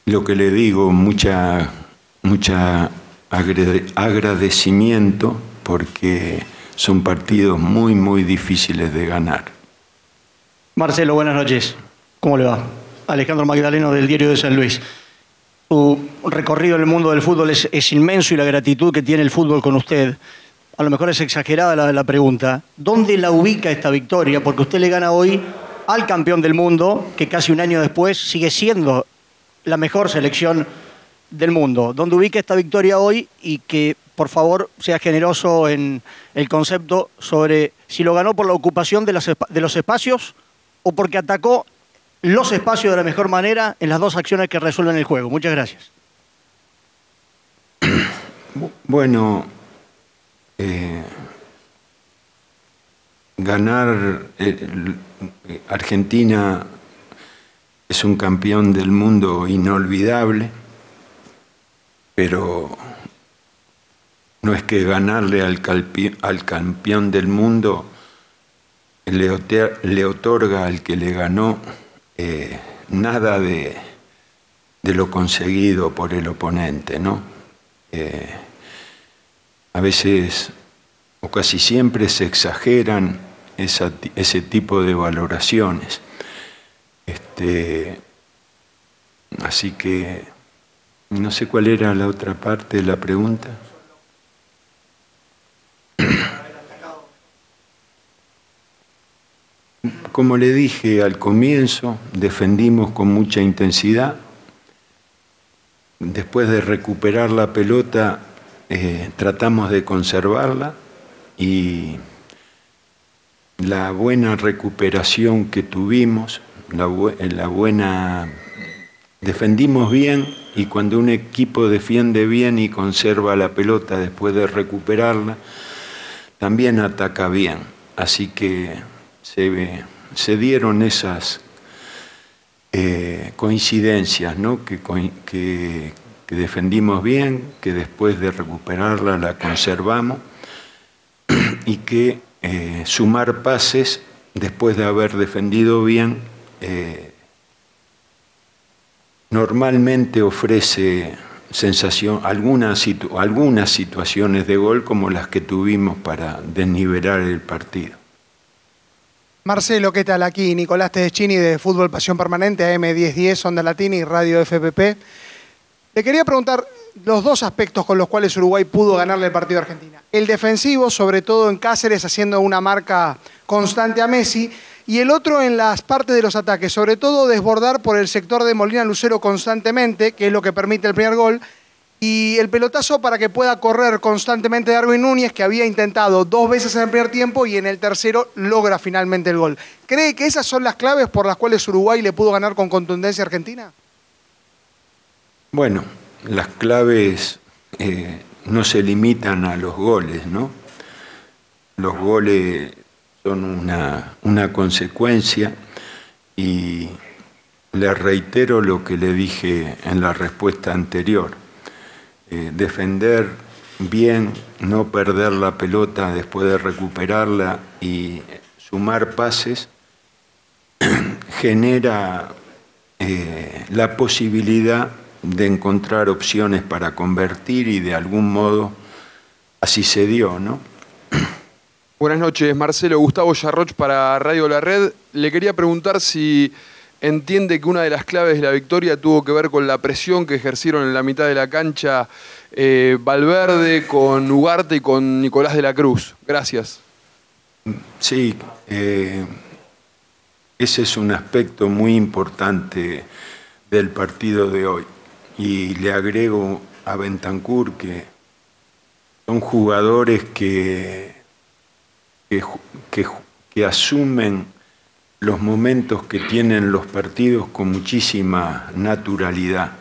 Lo que le digo, mucha, mucha agradecimiento porque son partidos muy, muy difíciles de ganar. Marcelo, buenas noches. ¿Cómo le va? Alejandro Magdaleno del Diario de San Luis. Su recorrido en el mundo del fútbol es, inmenso y la gratitud que tiene el fútbol con usted. A lo mejor es exagerada la, pregunta. ¿Dónde la ubica esta victoria? Porque usted le gana hoy al campeón del mundo, que casi un año después sigue siendo la mejor selección del mundo. ¿Dónde ubica esta victoria hoy y que por favor, sea generoso en el concepto sobre si lo ganó por la ocupación de, los espacios o porque atacó los espacios de la mejor manera en las dos acciones que resuelven el juego. Muchas gracias. Bueno, eh, ganar eh, Argentina es un campeón del mundo inolvidable, pero no es que ganarle al, campeón del mundo le, otorga al que le ganó eh, nada de, lo conseguido por el oponente, ¿no? Eh, a veces o casi siempre se exageran ese tipo de valoraciones. Este, así que no sé cuál era la otra parte de la pregunta. Como le dije al comienzo, defendimos con mucha intensidad. Después de recuperar la pelota, eh, tratamos de conservarla y la buena recuperación que tuvimos, la, la buena... Defendimos bien y cuando un equipo defiende bien y conserva la pelota después de recuperarla, también ataca bien. Así que se, se dieron esas eh, coincidencias, ¿no? que, defendimos bien, que después de recuperarla la conservamos y que eh, sumar pases después de haber defendido bien eh, normalmente ofrece sensación, algunas, algunas situaciones de gol como las que tuvimos para desnivelar el partido. Marcelo, ¿qué tal? Aquí Nicolás Tedeschini de Fútbol Pasión Permanente, AM1010, Onda Latina y Radio FPP. Le quería preguntar los dos aspectos con los cuales Uruguay pudo ganarle el partido a Argentina. El defensivo, sobre todo en Cáceres, haciendo una marca constante a Messi, y el otro en las partes de los ataques, sobre todo desbordar por el sector de Molina Lucero constantemente, que es lo que permite el primer gol, y el pelotazo para que pueda correr constantemente Darwin Núñez, que había intentado dos veces en el primer tiempo y en el tercero logra finalmente el gol. ¿Cree que esas son las claves por las cuales Uruguay le pudo ganar con contundencia a Argentina? Bueno, las claves eh, no se limitan a los goles, ¿no? Los goles son una, una consecuencia y le reitero lo que le dije en la respuesta anterior. Eh, defender bien, no perder la pelota después de recuperarla y sumar pases, genera eh, la posibilidad de encontrar opciones para convertir y de algún modo así se dio, ¿no? Buenas noches, Marcelo Gustavo Yarroch para Radio La Red. Le quería preguntar si entiende que una de las claves de la victoria tuvo que ver con la presión que ejercieron en la mitad de la cancha eh, Valverde con Ugarte y con Nicolás de la Cruz. Gracias. Sí, eh, ese es un aspecto muy importante del partido de hoy. Y le agrego a Bentancur que son jugadores que que, asumen los momentos que tienen los partidos con muchísima naturalidad.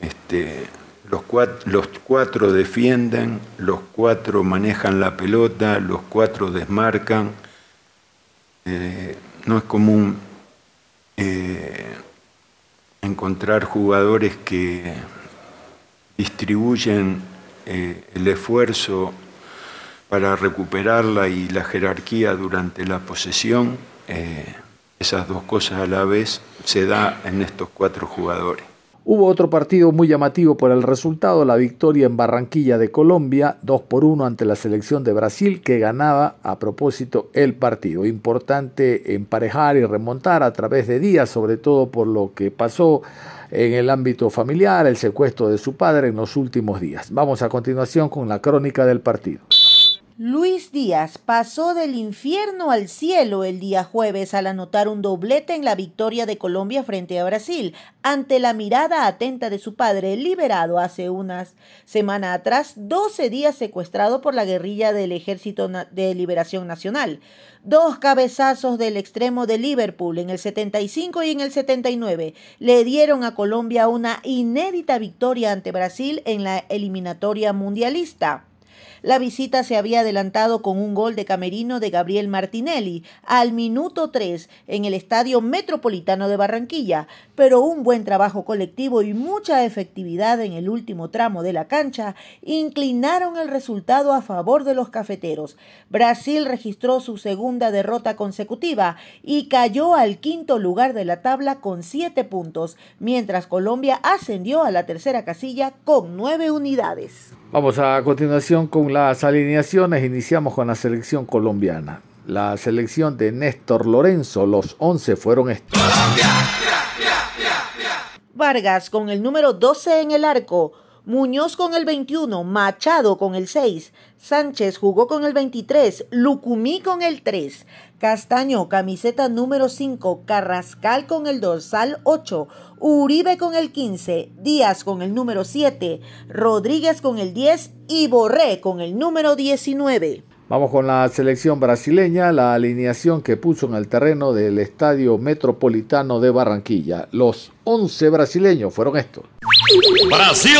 Este, los, cuatro, defienden, los cuatro manejan la pelota, los cuatro desmarcan. Eh, no es común eh, encontrar jugadores que distribuyen eh, el esfuerzo para recuperarla y la jerarquía durante la posesión, eh, esas dos cosas a la vez se da en estos cuatro jugadores. Hubo otro partido muy llamativo por el resultado, la victoria en Barranquilla de Colombia, 2 por 1 ante la selección de Brasil, que ganaba a propósito el partido. Importante emparejar y remontar a través de días, sobre todo por lo que pasó en el ámbito familiar, el secuestro de su padre en los últimos días. Vamos a continuación con la crónica del partido. Luis Díaz pasó del infierno al cielo el día jueves al anotar un doblete en la victoria de Colombia frente a Brasil, ante la mirada atenta de su padre, liberado hace unas semanas atrás, 12 días secuestrado por la guerrilla del Ejército de Liberación Nacional. Dos cabezazos del extremo de Liverpool en el 75 y en el 79 le dieron a Colombia una inédita victoria ante Brasil en la eliminatoria mundialista. La visita se había adelantado con un gol de camerino de Gabriel Martinelli al minuto 3 en el Estadio Metropolitano de Barranquilla, pero un buen trabajo colectivo y mucha efectividad en el último tramo de la cancha inclinaron el resultado a favor de los cafeteros. Brasil registró su segunda derrota consecutiva y cayó al quinto lugar de la tabla con siete puntos, mientras Colombia ascendió a la tercera casilla con nueve unidades. Vamos a continuación con las alineaciones. Iniciamos con la selección colombiana. La selección de Néstor Lorenzo, los 11 fueron estos. Vargas con el número 12 en el arco. Muñoz con el 21, Machado con el 6, Sánchez jugó con el 23, Lucumí con el 3, Castaño camiseta número 5, Carrascal con el dorsal 8, Uribe con el 15, Díaz con el número 7, Rodríguez con el 10 y Borré con el número 19. Vamos con la selección brasileña, la alineación que puso en el terreno del Estadio Metropolitano de Barranquilla. Los 11 brasileños fueron estos. Brasil.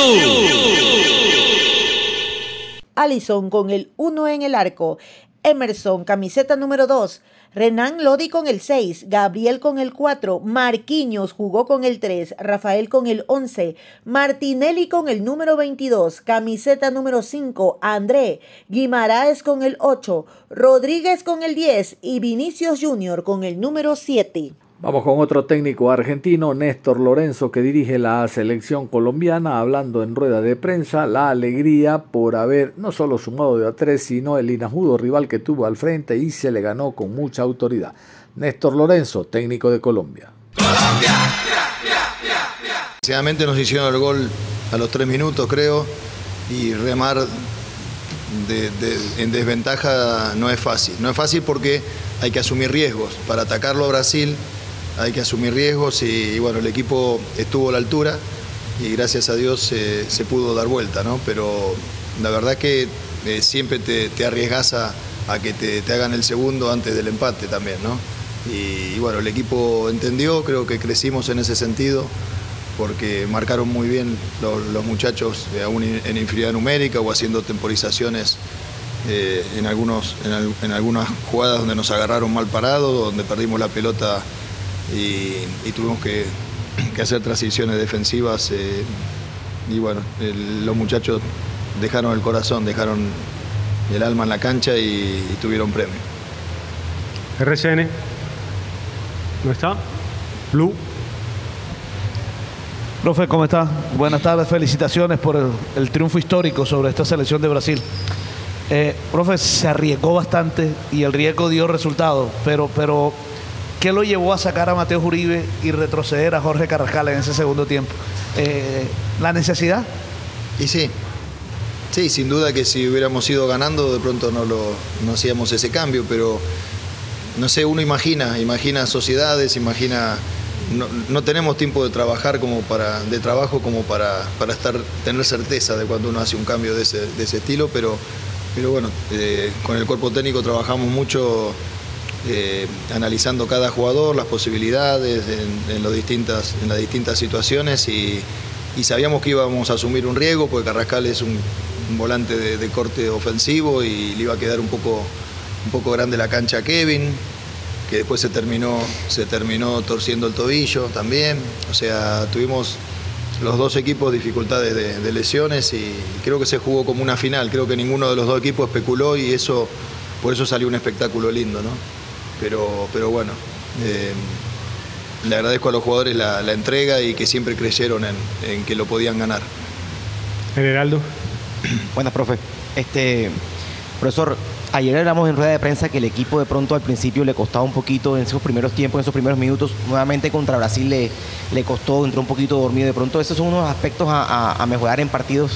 Allison con el 1 en el arco. Emerson, camiseta número 2. Renan Lodi con el 6, Gabriel con el 4, Marquinhos jugó con el 3, Rafael con el 11, Martinelli con el número 22, camiseta número 5, André, Guimaraes con el 8, Rodríguez con el 10 y Vinicius Junior con el número 7. Vamos con otro técnico argentino, Néstor Lorenzo, que dirige la selección colombiana, hablando en rueda de prensa, la alegría por haber no solo sumado de a tres, sino el inajudo rival que tuvo al frente y se le ganó con mucha autoridad. Néstor Lorenzo, técnico de Colombia. Desgraciadamente nos hicieron el gol a los tres minutos, creo, y remar en desventaja no es fácil. No es fácil porque hay que asumir riesgos. Para atacarlo a Brasil hay que asumir riesgos y, bueno, el equipo estuvo a la altura y gracias a Dios se pudo dar vuelta, ¿no? Pero la verdad que eh, siempre te, te arriesgas a, que te, hagan el segundo antes del empate también, ¿no? Y, bueno, el equipo entendió, creo que crecimos en ese sentido porque marcaron muy bien los, muchachos eh, aún en inferioridad numérica o haciendo temporizaciones eh, en, algunos, en, algunas jugadas donde nos agarraron mal parados, donde perdimos la pelota y, tuvimos que, hacer transiciones defensivas. Eh, y bueno, los muchachos dejaron el corazón, dejaron el alma en la cancha y, y tuvieron premio. RCN. ¿No está? Lu. Profe, ¿cómo está? Buenas tardes, felicitaciones por el, el triunfo histórico sobre esta selección de Brasil. Eh, profe, se arriesgó bastante y el riesgo dio resultado, pero, pero ¿qué lo llevó a sacar a Mateo Uribe y retroceder a Jorge Carrascal en ese segundo tiempo? Eh, ¿La necesidad? Y sí, sí, sin duda que si hubiéramos ido ganando, de pronto no, lo, no hacíamos ese cambio, pero no sé, uno imagina, imagina sociedades, imagina. No, no tenemos tiempo de trabajar como para, de trabajo como para, para estar, tener certeza de cuando uno hace un cambio de ese, de ese estilo, pero, pero bueno, eh, con el cuerpo técnico trabajamos mucho eh, analizando cada jugador, las posibilidades en, las distintas situaciones y, sabíamos que íbamos a asumir un riesgo porque Carrascal es un, volante de, de, corte ofensivo y le iba a quedar un poco, un poco grande la cancha a Kevin, que después se terminó, se terminó torciendo el tobillo también. O sea, tuvimos los dos equipos dificultades de, de, lesiones y creo que se jugó como una final. Creo que ninguno de los dos equipos especuló y eso, por eso salió un espectáculo lindo, ¿no? Pero, pero bueno, eh, le agradezco a los jugadores la, la entrega y que siempre creyeron en, en, que lo podían ganar. Buenas, profe. Este, profesor, Ayer hablamos en rueda de prensa que el equipo de pronto al principio le costaba un poquito en esos primeros tiempos, en esos primeros minutos. Nuevamente contra Brasil le, le costó, entró un poquito dormido. De pronto esos son unos aspectos a, a, a mejorar en partidos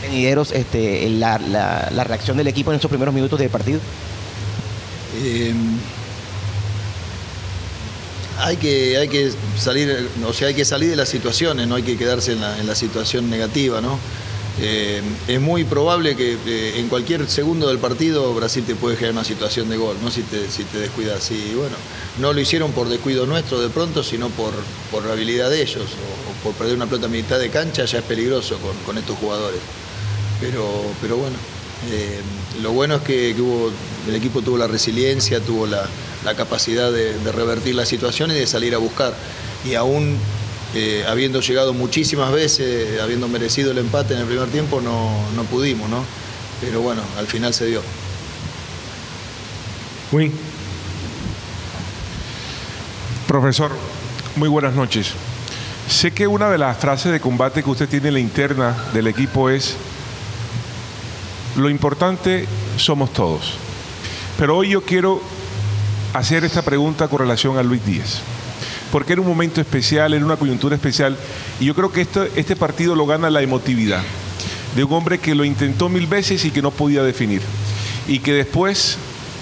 venideros, este, la, la, la, reacción del equipo en esos primeros minutos del partido. Eh, hay que, hay que salir, o sea, hay que salir de las situaciones, no hay que quedarse en la, situación negativa, ¿no? Eh, es muy probable que eh, en cualquier segundo del partido Brasil te puede generar una situación de gol, ¿no? si, te, si te descuidas. Y bueno, no lo hicieron por descuido nuestro de pronto, sino por, por la habilidad de ellos. O, por perder una pelota a mitad de cancha ya es peligroso con, con estos jugadores. Pero, pero bueno, eh, lo bueno es que, que, hubo, el equipo tuvo la resiliencia, tuvo la, la capacidad de, de revertir la situación y de salir a buscar. Y aún eh, habiendo llegado muchísimas veces, habiendo merecido el empate en el primer tiempo, no, no pudimos, ¿no? Pero bueno, al final se dio. Win. Profesor, muy buenas noches. Sé que una de las frases de combate que usted tiene en la interna del equipo es, lo importante somos todos. Pero hoy yo quiero hacer esta pregunta con relación a Luis Díaz porque era un momento especial, era una coyuntura especial, y yo creo que esto, este partido lo gana la emotividad de un hombre que lo intentó mil veces y que no podía definir, y que después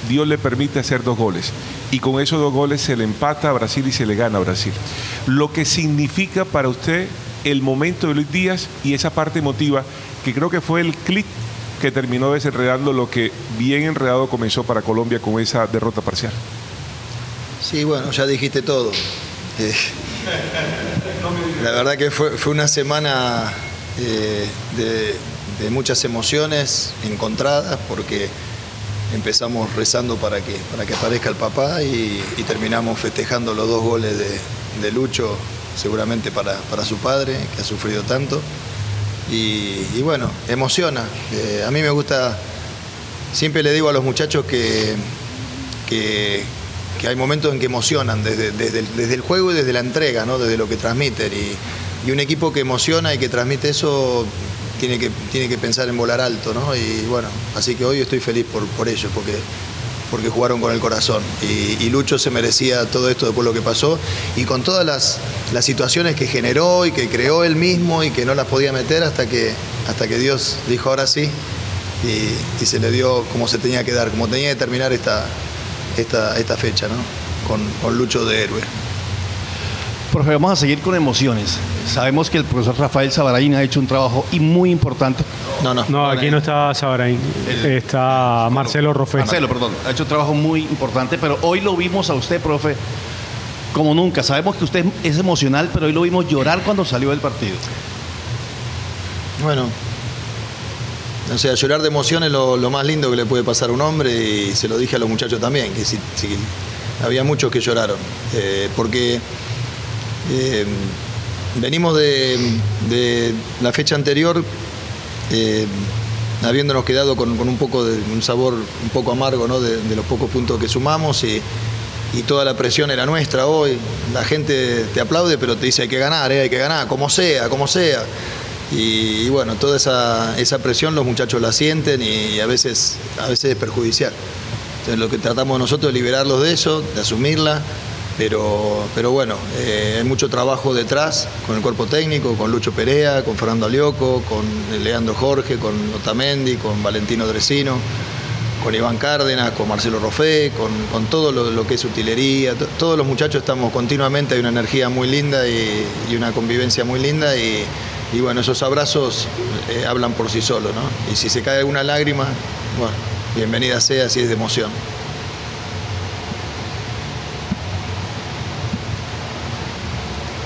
Dios le permite hacer dos goles, y con esos dos goles se le empata a Brasil y se le gana a Brasil. Lo que significa para usted el momento de Luis Díaz y esa parte emotiva, que creo que fue el clic que terminó desenredando lo que bien enredado comenzó para Colombia con esa derrota parcial. Sí, bueno, ya dijiste todo. Eh, la verdad que fue, fue una semana eh, de, muchas emociones encontradas porque empezamos rezando para que, para que aparezca el papá y, terminamos festejando los dos goles de, de Lucho, seguramente para, para, su padre, que ha sufrido tanto. Y, y bueno, emociona. Eh, a mí me gusta, siempre le digo a los muchachos que, que que hay momentos en que emocionan desde, desde, desde el juego y desde la entrega, ¿no? desde lo que transmiten. Y, y, un equipo que emociona y que transmite eso tiene que, tiene que pensar en volar alto. ¿no? Y bueno, así que hoy estoy feliz por, por ellos, porque, porque jugaron con el corazón. Y, y, Lucho se merecía todo esto después de lo que pasó. Y con todas las, las situaciones que generó y que creó él mismo y que no las podía meter hasta que, hasta que Dios dijo ahora sí. Y, y se le dio como se tenía que dar, como tenía que terminar esta, esta, esta fecha, ¿no? Con, con, Lucho de héroe. Profe, vamos a seguir con emociones. Sabemos que el profesor Rafael Sabaraín ha hecho un trabajo y muy importante. No, no. No, aquí no está Sabaraín. Está Marcelo Rofe. Marcelo, perdón. Ha hecho un trabajo muy importante, pero hoy lo vimos a usted, profe, como nunca. Sabemos que usted es emocional, pero hoy lo vimos llorar cuando salió del partido. Bueno, o sea, llorar de emoción es lo, más lindo que le puede pasar a un hombre y se lo dije a los muchachos también, que si, si había muchos que lloraron, eh, porque eh, venimos de, la fecha anterior eh, habiéndonos quedado con, un poco de un sabor un poco amargo ¿no? de, los pocos puntos que sumamos y, toda la presión era nuestra hoy. La gente te aplaude, pero te dice hay que ganar, hay que ganar, como sea, como sea. Y, bueno, toda esa, esa, presión los muchachos la sienten y a veces, a veces es perjudicial. Entonces lo que tratamos nosotros es liberarlos de eso, de asumirla pero, pero bueno, eh, hay mucho trabajo detrás con el cuerpo técnico, con Lucho Perea, con Fernando Alioco, con Leandro Jorge, con Otamendi, con Valentino Dresino, con Iván Cárdenas, con Marcelo Rofé, con, todo lo, que es utilería. Todos los muchachos estamos continuamente, hay una energía muy linda y, una convivencia muy linda y, bueno, esos abrazos eh, hablan por sí solos, ¿no? Y si se cae alguna lágrima, bueno, bienvenida sea si es de emoción.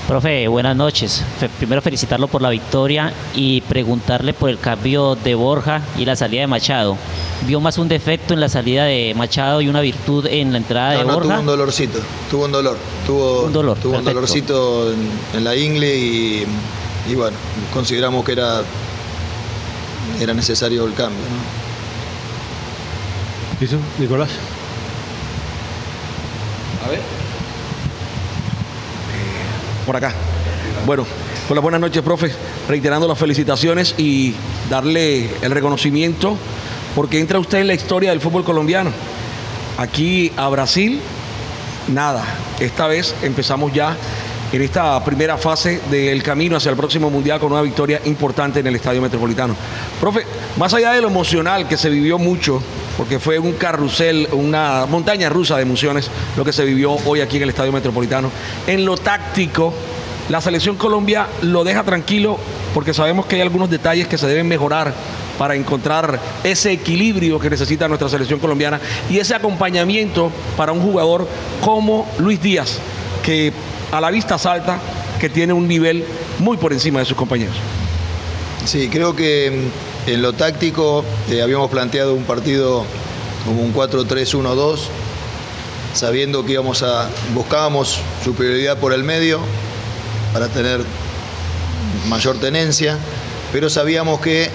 Profe, buenas noches. Primero felicitarlo por la victoria y preguntarle por el cambio de Borja y la salida de Machado. ¿Vio más un defecto en la salida de Machado y una virtud en la entrada de Borja? Tuvo un dolorcito, tuvo un dolor. Tuvo un, dolor, tuvo un dolorcito en, la ingle y, bueno, consideramos que era, era necesario el cambio. ¿Y eso, Nicolás? A ver por acá. Bueno, con las buenas noches, profe. Reiterando las felicitaciones y darle el reconocimiento porque entra usted en la historia del fútbol colombiano. Aquí a Brasil, nada. Esta vez empezamos ya en esta primera fase del camino hacia el próximo mundial con una victoria importante en el Estadio Metropolitano. Profe, más allá de lo emocional que se vivió mucho, porque fue un carrusel, una montaña rusa de emociones lo que se vivió hoy aquí en el Estadio Metropolitano. En lo táctico, la selección Colombia lo deja tranquilo porque sabemos que hay algunos detalles que se deben mejorar para encontrar ese equilibrio que necesita nuestra selección colombiana y ese acompañamiento para un jugador como Luis Díaz, que a la vista salta, que tiene un nivel muy por encima de sus compañeros. Sí, creo que en lo táctico eh, habíamos planteado un partido como un 4-3-1-2, sabiendo que íbamos a buscábamos superioridad por el medio para tener mayor tenencia, pero sabíamos que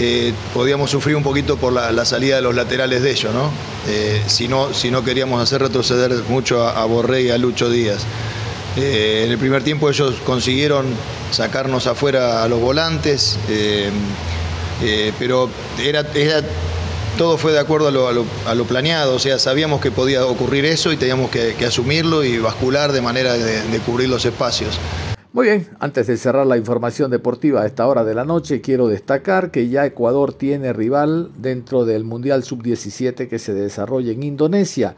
eh, podíamos sufrir un poquito por la, salida de los laterales de ellos, ¿no? Eh, si ¿no? si no queríamos hacer retroceder mucho a, a Borré y a Lucho Díaz. En el primer tiempo ellos consiguieron sacarnos afuera a los volantes, eh, pero era, todo fue de acuerdo a lo, planeado, o sea, sabíamos que podía ocurrir eso y teníamos que, asumirlo y bascular de manera de, cubrir los espacios. Muy bien, antes de cerrar la información deportiva a esta hora de la noche, quiero destacar que ya Ecuador tiene rival dentro del Mundial Sub-17 que se desarrolla en Indonesia.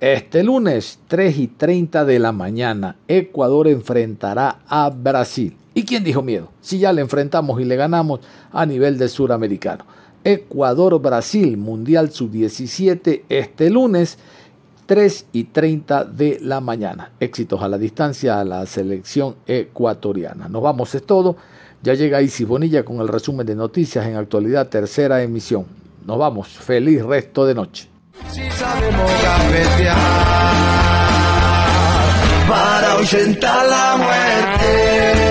Este lunes, 3 y 30 de la mañana, Ecuador enfrentará a Brasil. ¿Y quién dijo miedo? Si ya le enfrentamos y le ganamos a nivel de suramericano. Ecuador-Brasil, Mundial Sub-17, este lunes, 3 y 30 de la mañana. Éxitos a la distancia a la selección ecuatoriana. Nos vamos, es todo. Ya llega Isis Bonilla con el resumen de noticias en actualidad, tercera emisión. Nos vamos, feliz resto de noche. Para ahuyentar la muerte.